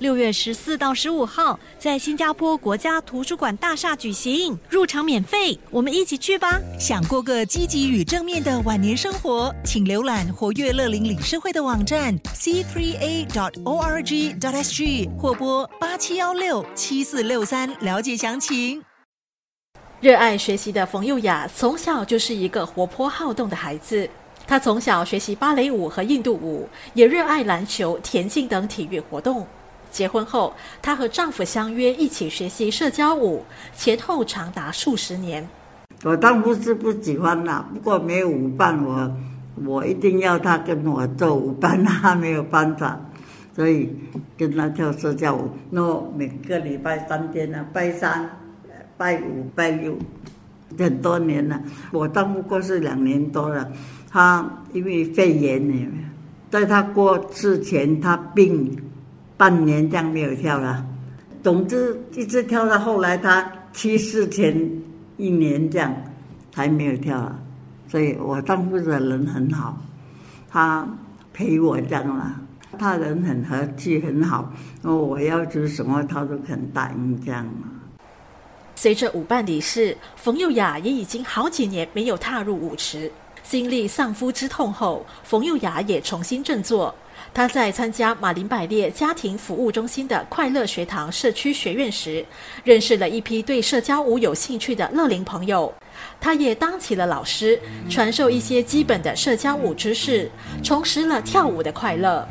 六月十四到十五号，在新加坡国家图书馆大厦举行，入场免费，我们一起去吧！想过个积极与正面的晚年生活，请浏览活跃乐龄理事会的网站 c3a.org.sg 或拨八七幺六七四六三了解详情。热爱学习的冯幼雅从小就是一个活泼好动的孩子，她从小学习芭蕾舞和印度舞，也热爱篮球、田径等体育活动。结婚后，她和丈夫相约一起学习社交舞，前后长达数十年。我丈夫是不喜欢啦，不过没有舞伴，我我一定要他跟我做舞伴，他没有办法，所以跟他跳社交舞。那每个礼拜三天呢，拜三、拜五、拜六，很多年了。我当不过是两年多了，他因为肺炎呢，在他过世前他病。半年这样没有跳了，总之一直跳到后来，他去世前一年这样才没有跳了。所以我丈夫的人很好，他陪我这样了，他人很和气很好，那我要求什么他都肯答应这样随着舞伴离世，冯幼雅也已经好几年没有踏入舞池。经历丧夫之痛后，冯幼雅也重新振作。他在参加马林百列家庭服务中心的快乐学堂社区学院时，认识了一批对社交舞有兴趣的乐龄朋友。他也当起了老师，传授一些基本的社交舞知识，重拾了跳舞的快乐。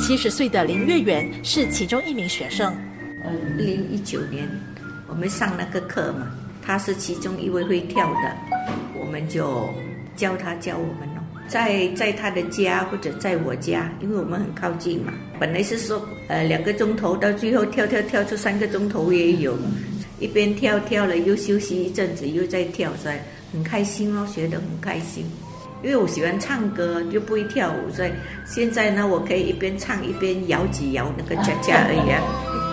七十岁的林月圆是其中一名学生。二零一九年，我们上那个课嘛。他是其中一位会跳的，我们就教他教我们咯。在在他的家或者在我家，因为我们很靠近嘛。本来是说，呃，两个钟头，到最后跳跳跳出三个钟头也有。一边跳跳了又休息一阵子，又在跳，所以很开心哦，学得很开心。因为我喜欢唱歌，又不会跳舞，所以现在呢，我可以一边唱一边摇几摇那个恰恰而已啊。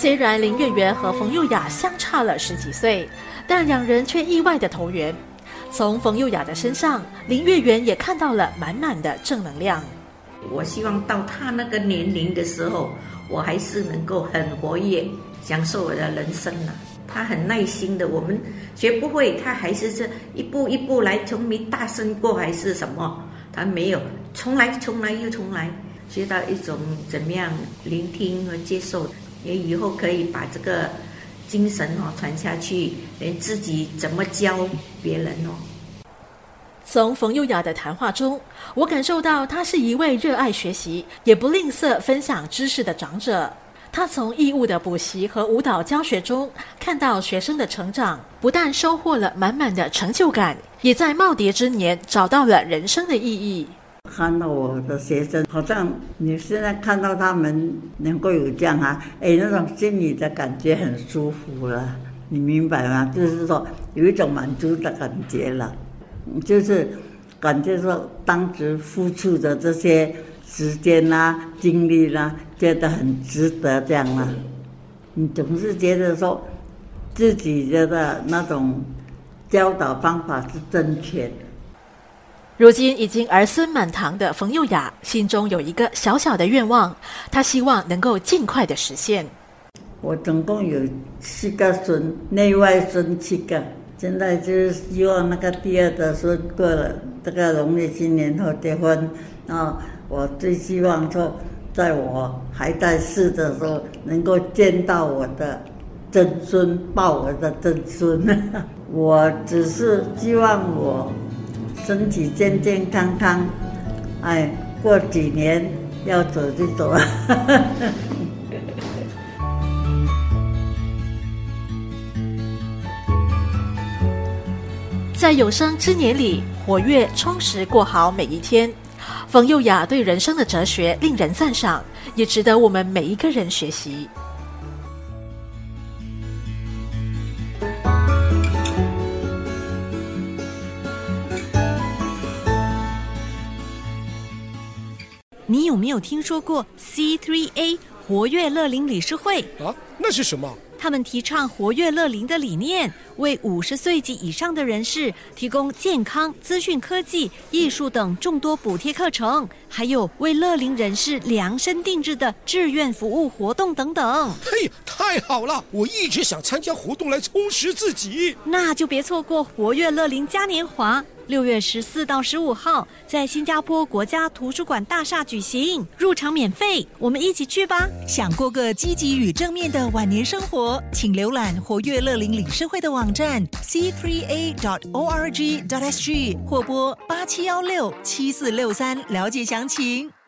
虽然林月圆和冯幼雅相差了十几岁，但两人却意外的投缘。从冯幼雅的身上，林月圆也看到了满满的正能量。我希望到她那个年龄的时候，我还是能够很活跃，享受我的人生呢。她很耐心的，我们学不会，她还是这一步一步来，从没大声过还是什么，她没有，重来，重来又重来，学到一种怎么样聆听和接受。也以后可以把这个精神哦传下去，连自己怎么教别人哦。从冯优雅的谈话中，我感受到她是一位热爱学习、也不吝啬分享知识的长者。她从义务的补习和舞蹈教学中看到学生的成长，不但收获了满满的成就感，也在耄耋之年找到了人生的意义。看到我的学生，好像你现在看到他们能够有这样啊，哎，那种心里的感觉很舒服了，你明白吗？就是说有一种满足的感觉了，就是感觉说当时付出的这些时间啦、精力啦，觉得很值得这样啊。你总是觉得说自己的那种教导方法是正确的。如今已经儿孙满堂的冯幼雅，心中有一个小小的愿望，她希望能够尽快的实现。我总共有七个孙，内外孙七个，现在就是希望那个第二的孙过了这个农历新年后结婚。啊，我最希望说，在我还在世的时候，能够见到我的曾孙，抱我的曾孙。我只是希望我。身体健健康康，哎，过几年要走就走了。在有生之年里，活跃充实过好每一天。冯幼雅对人生的哲学令人赞赏，也值得我们每一个人学习。你有没有听说过 C3A 活跃乐龄理事会？啊，那是什么？他们提倡活跃乐龄的理念，为五十岁及以上的人士提供健康、资讯科技、艺术等众多补贴课程，还有为乐龄人士量身定制的志愿服务活动等等。嘿，太好了！我一直想参加活动来充实自己。那就别错过活跃乐龄嘉年华。六月十四到十五号，在新加坡国家图书馆大厦举行，入场免费，我们一起去吧！想过个积极与正面的晚年生活，请浏览活跃乐龄理事会的网站 c three a dot o r g dot s g 或拨八七幺六七四六三了解详情。